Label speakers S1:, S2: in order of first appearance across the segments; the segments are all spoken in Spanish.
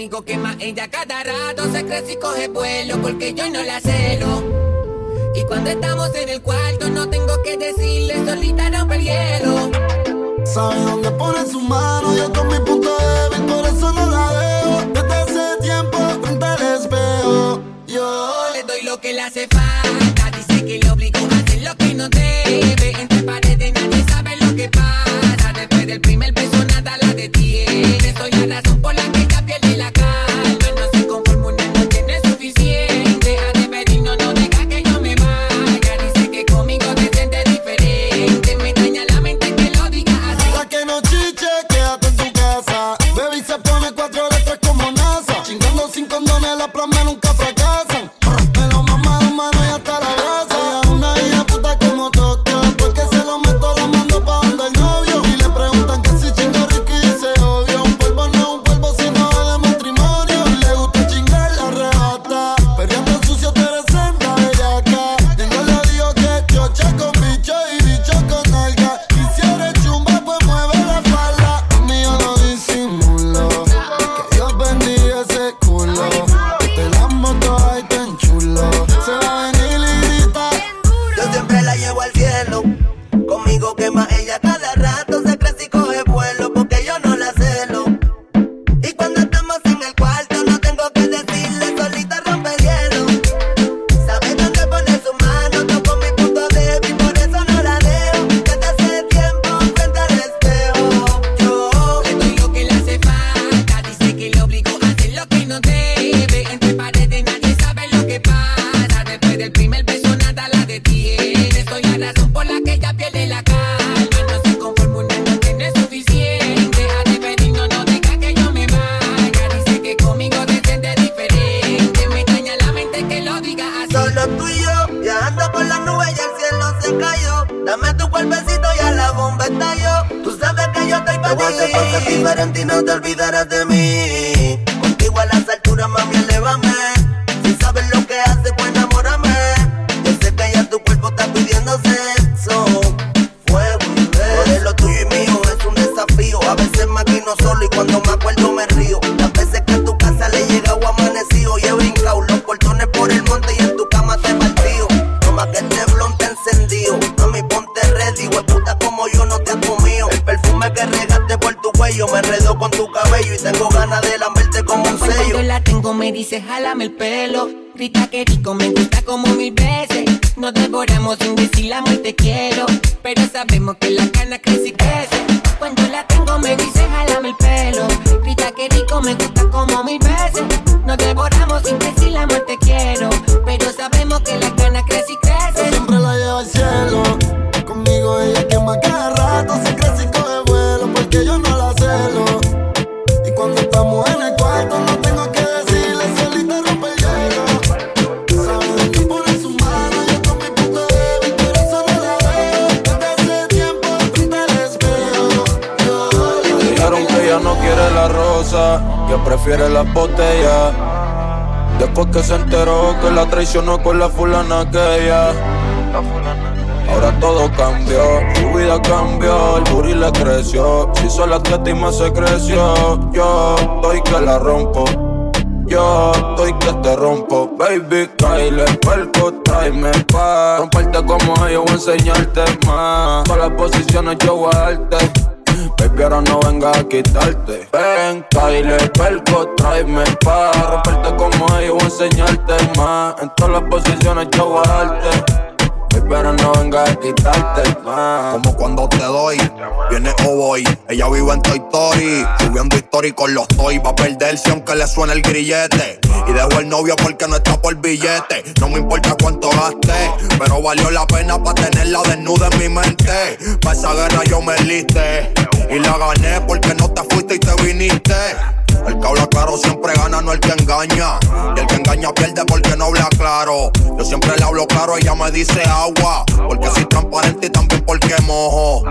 S1: Conmigo quema ella cada rato, se crece y coge vuelo porque yo no la celo. Y cuando estamos en el cuarto no tengo que decirle, solita rompe el hielo.
S2: Sabe dónde pone su mano, yo con mi punto débil, por eso no la dejo. Desde hace tiempo frente al espejo, yo
S1: le doy lo que le hace falta. Dice que le obligo a hacer lo que no debe. Entre paredes nadie sabe lo que pasa. Después del primer dice jálame el pelo
S3: prefiere las botellas. Después que se enteró que la traicionó con la fulana aquella. Ahora todo cambió, su vida cambió, el booty le creció. Si soy la teta y más se creció, yo estoy que la rompo. Yo estoy que te rompo, baby, Kyle, perco, tráeme pa' Romperte como ellos, voy a enseñarte más Todas las posiciones yo voy Baby, ahora no vengas a quitarte. Ven, Kyle, perco, tráeme pa' Romperte como ellos, voy a enseñarte más. En todas las posiciones yo voy Ahora no vengas a quitarte más
S4: Como cuando te doy, viene o voy. Ella vive en Toy Story, subiendo historia con los toy. Va a perderse aunque le suene el grillete. Y dejo el novio porque no está por billete. No me importa cuánto gaste, pero valió la pena para tenerla desnuda en mi mente. Pa' esa guerra yo me liste. Y la gané porque no te fuiste y te viniste. El que habla claro siempre gana, no el que engaña. Y el que engaña pierde porque no habla claro. Yo siempre le hablo claro, ella me dice agua. Porque soy transparente y también porque mojo.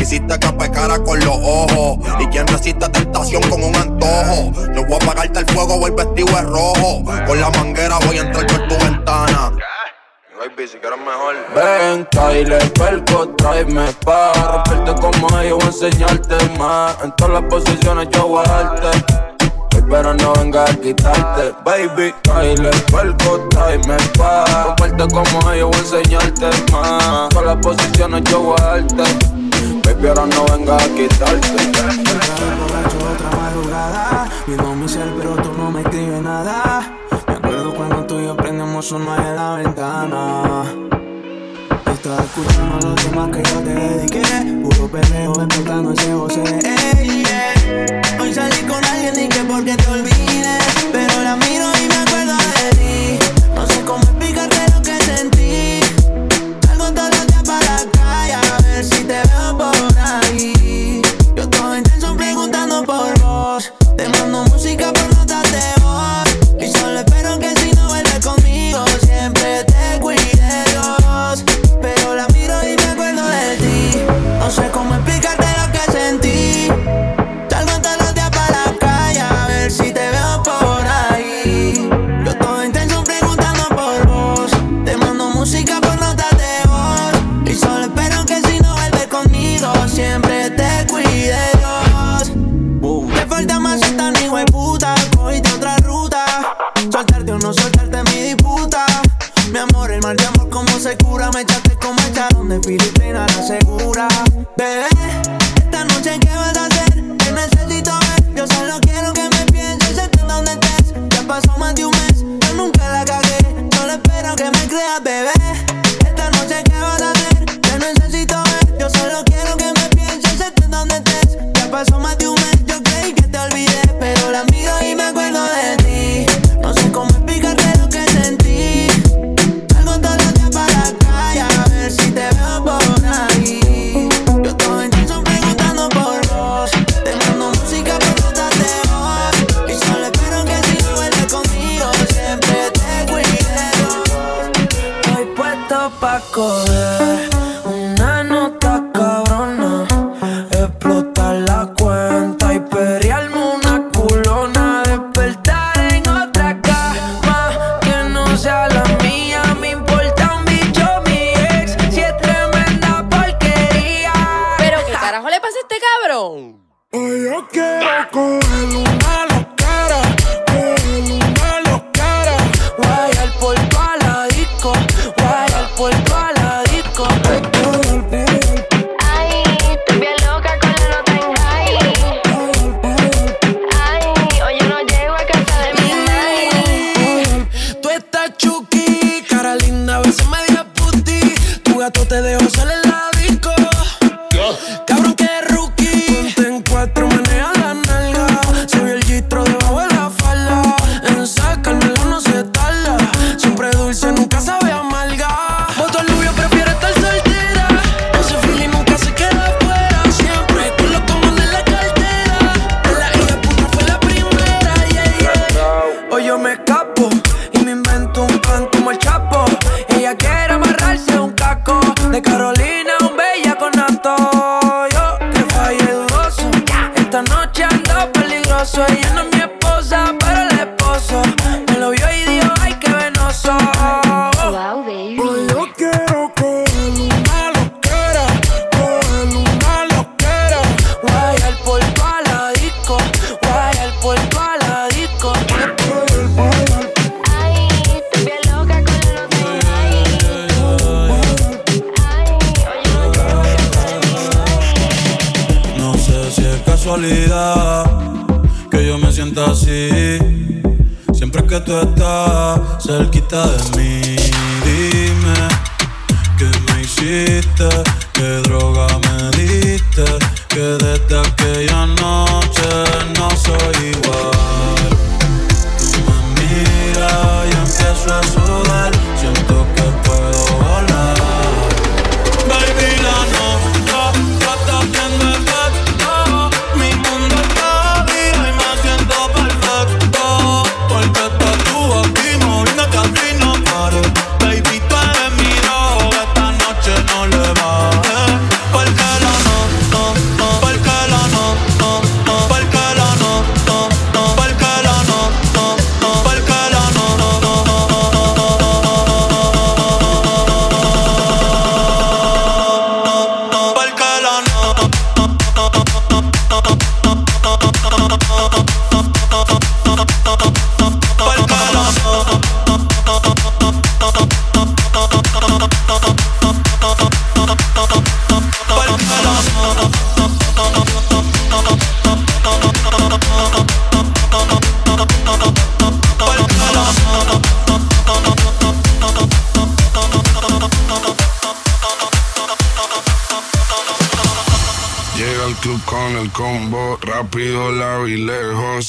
S4: Hiciste que pecara con los ojos. Y quien resiste tentación con un antojo. No voy a apagarte el fuego, voy vestido de rojo. Con la manguera voy a entrar por tu ventana.
S3: Baby, si quieres mejor. Ven, Kyle, perco, tráeme pa' romperte como ellos, voy a enseñarte más. En todas las posiciones yo voy a darte pero no venga a quitarte. Baby, baile, perco, time, pa. Comparte como ellos, voy a enseñarte más. Todas las posiciones yo voy. Baby, ahora no venga a quitarte.
S5: Borracho, otra madrugada. Mi domicilio, pero tú no me escribes nada. Me acuerdo cuando tú y yo prendemos uno en la ventana. Estás escuchando los temas que yo te dediqué. Puro perreo explotando ese José. Hey, yeah. Hoy salí con alguien y que porque te olvides. Pero la miro y me acuerdo. que yo me
S6: sienta así. Siempre que tú estás cerquita de mí, dime qué me hiciste, qué droga me diste, que desde aquella noche no soy igual. Tú me miras y empiezo a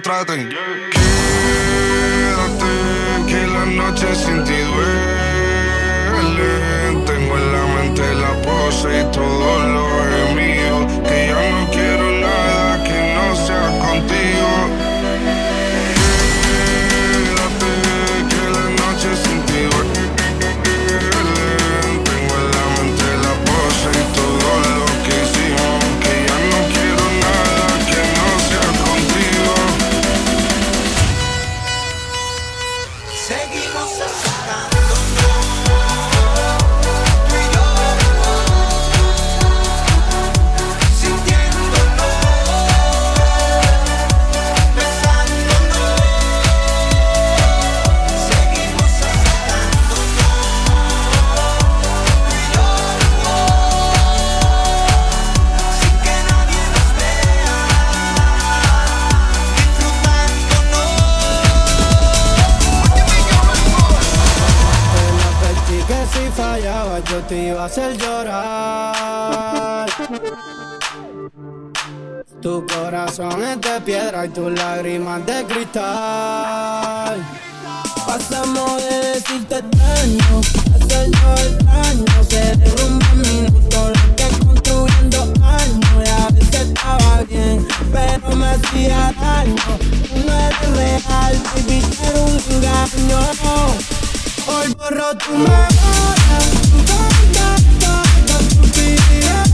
S7: traten. Quédate, que la noche sin ti duele. Tengo en la mente la pose y todo
S5: Tu corazón es de piedra y tus lágrimas de cristal. Pasamos de decirte extraño a hacerlo extraño. Se derrumba en minutos lo que construyendo años. Y a veces estaba bien, pero me hacía daño. Tú no eres real, baby, era un engaño. Hoy borro tu memoria, tu contacto, con tu vida.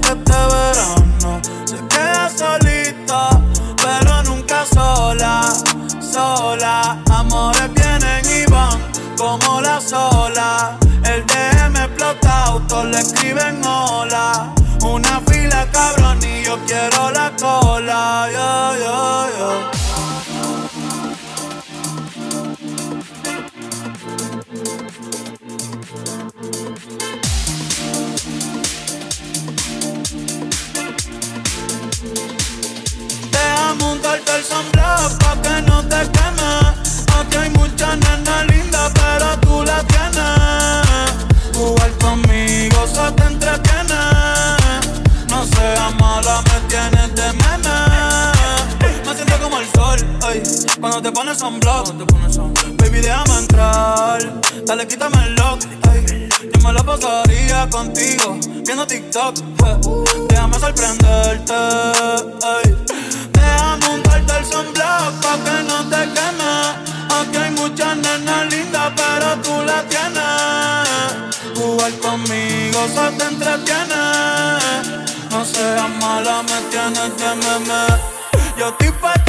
S5: Que
S6: este verano se queda solita, pero nunca sola, sola. Amores vienen y van como la sola. El DM explota, todos le escriben hola. Una fila cabrón y yo quiero la cola. Yo, yo, yo. Cuando te pones sunblock. Baby, déjame entrar, dale, quítame el lock. ay. Yo me la pasaría contigo, viendo TikTok. eh. Déjame sorprenderte, ay. El sunblock pa' que no te quemes. Aquí hay muchas nenas lindas, pero tú la tienes. Jugar conmigo se te entretiene. No seas mala, me tienes de meme. Yo estoy pa'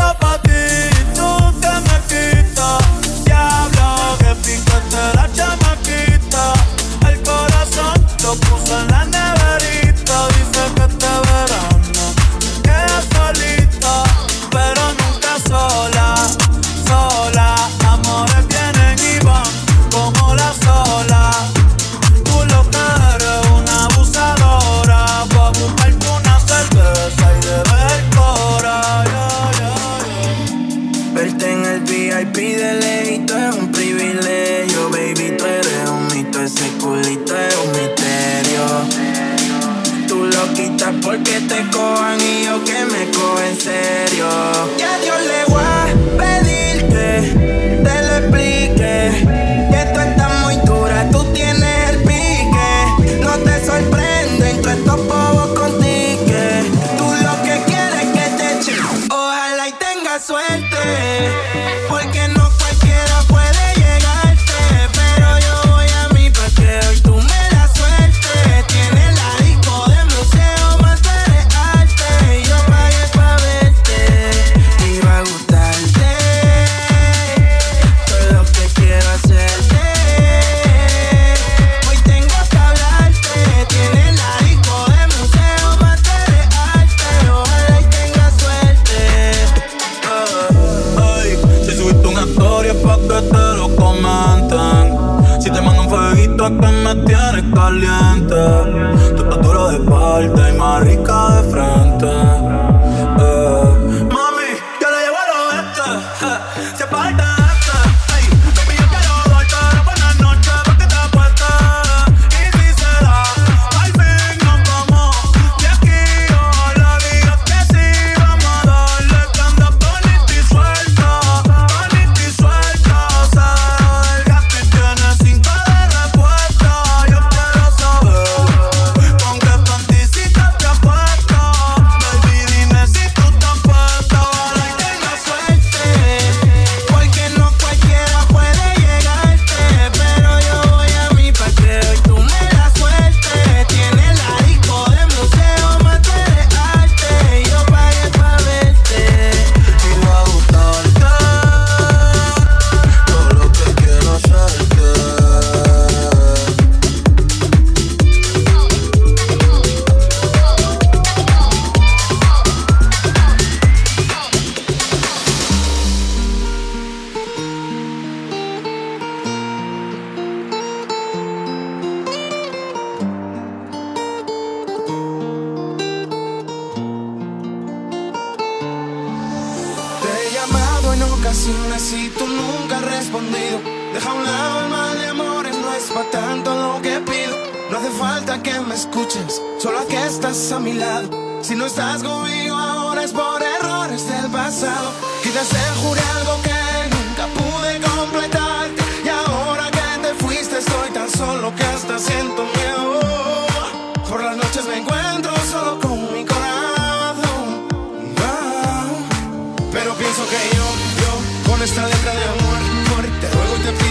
S8: Deja a un lado el mal de amores, no es para tanto lo que pido. No hace falta que me escuches, solo que estás a mi lado. Si no estás conmigo ahora es por errores del pasado. Quizás te juré algo que nunca pude completarte. Y ahora que te fuiste, estoy tan solo que hasta siento miedo.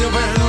S9: llover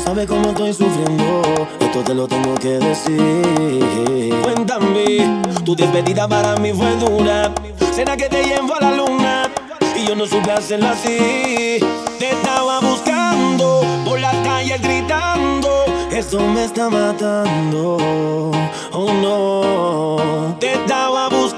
S9: sabes cómo estoy sufriendo. Esto te lo tengo que decir. Cuéntame, tu despedida para mí fue dura. Será que te llevo a la luna y yo no supe hacerlo así. Te estaba buscando por las calles gritando. Eso me está matando. Oh no. Te estaba buscando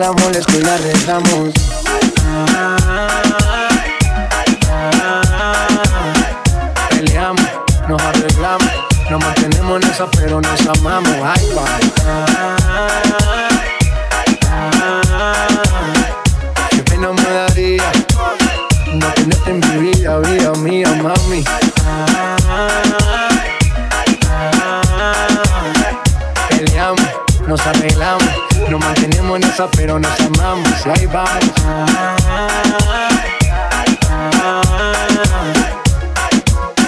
S5: la molesto y la arreglamos. Peleamos, nos arreglamos. Nos mantenemos en esa, pero nos amamos. Ay, Qué pero nos amamos. Y ahí.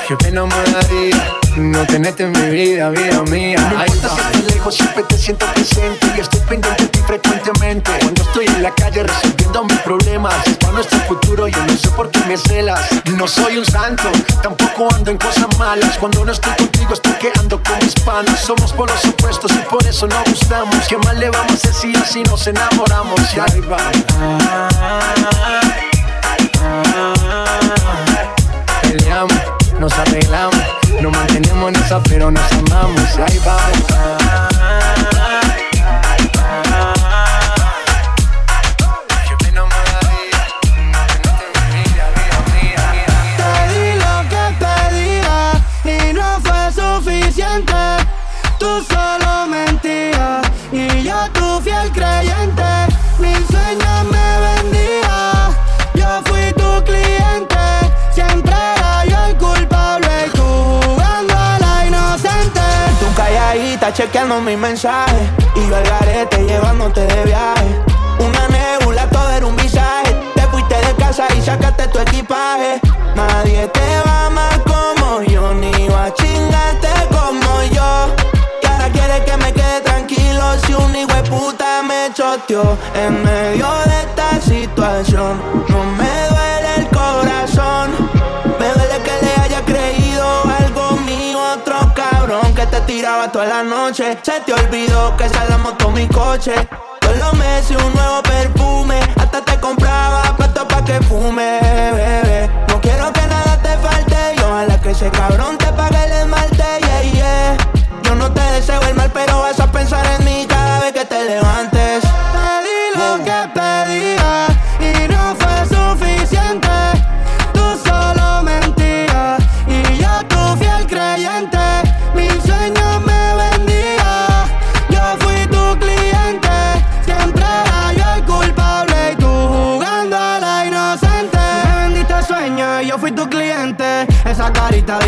S5: Qué pena me daría no tenerte en mi vida, vida mía. No
S10: me siempre te siento presente y estoy pendiente de ti frecuentemente. Cuando estoy en la calle resolviendo mis problemas, es para nuestro futuro, yo no sé por qué me celas. No soy un santo, tampoco ando en cosas malas. Cuando no estoy contigo, estoy quedando con mis panas. Somos por los opuestos y por eso no gustamos. ¿Qué mal le vamos a hacer si así nos enamoramos? Y ahí va. Peleamos, nos arreglamos nos mantenemos en esa, pero nos amamos. Ahí vamos.
S11: Calladita chequeando mis mensajes Y yo al garete llevándote de viaje. Una nebula, todo era un visaje. Te fuiste de casa y sacaste tu equipaje. Nadie te va amar como yo Ni va a chingarte como yo. Y ahora quiere que me quede tranquilo Si un hijo de puta me choteó En medio de esta situación. No me te tiraba toda la noche. Se te olvidó que la moto mi coche. Todos los meses un nuevo perfume. Hasta te compraba puesto pa' que fume, bebé. No quiero que nada te falte Y ojalá que ese cabrón te pague el esmalte, yeah, yeah. Yo no te deseo el mal pero vas a pensar en mí cada vez que te levantes.
S12: Te di lo que pedía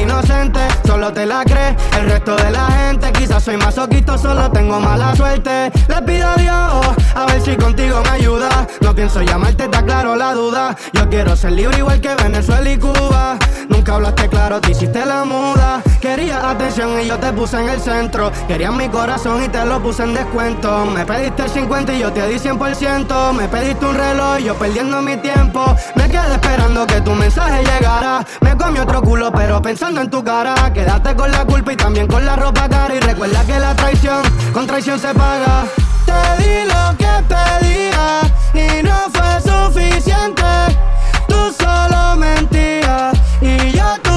S12: Inocente, solo te la crees. El resto de la gente, quizás soy masoquito, solo tengo mala suerte. Le pido a Dios, a ver si contigo me ayuda. No pienso llamarte, te aclaro la duda. Yo quiero ser libre igual que Venezuela y Cuba. Nunca hablaste claro, te hiciste la muda. Quería atención y yo te puse en el centro. Querías mi corazón y te lo puse en descuento. Me pediste el 50 y yo te di 100%. Me pediste un reloj, yo perdiendo mi tiempo. Me quedé esperando que tu mensaje llegara. Me comí otro culo, pero pensando en tu cara. Quédate con la culpa y también con la ropa cara. Y recuerda que la traición con traición se paga. Te di lo que pedía y no fue suficiente. Tú solo mentías y yo tú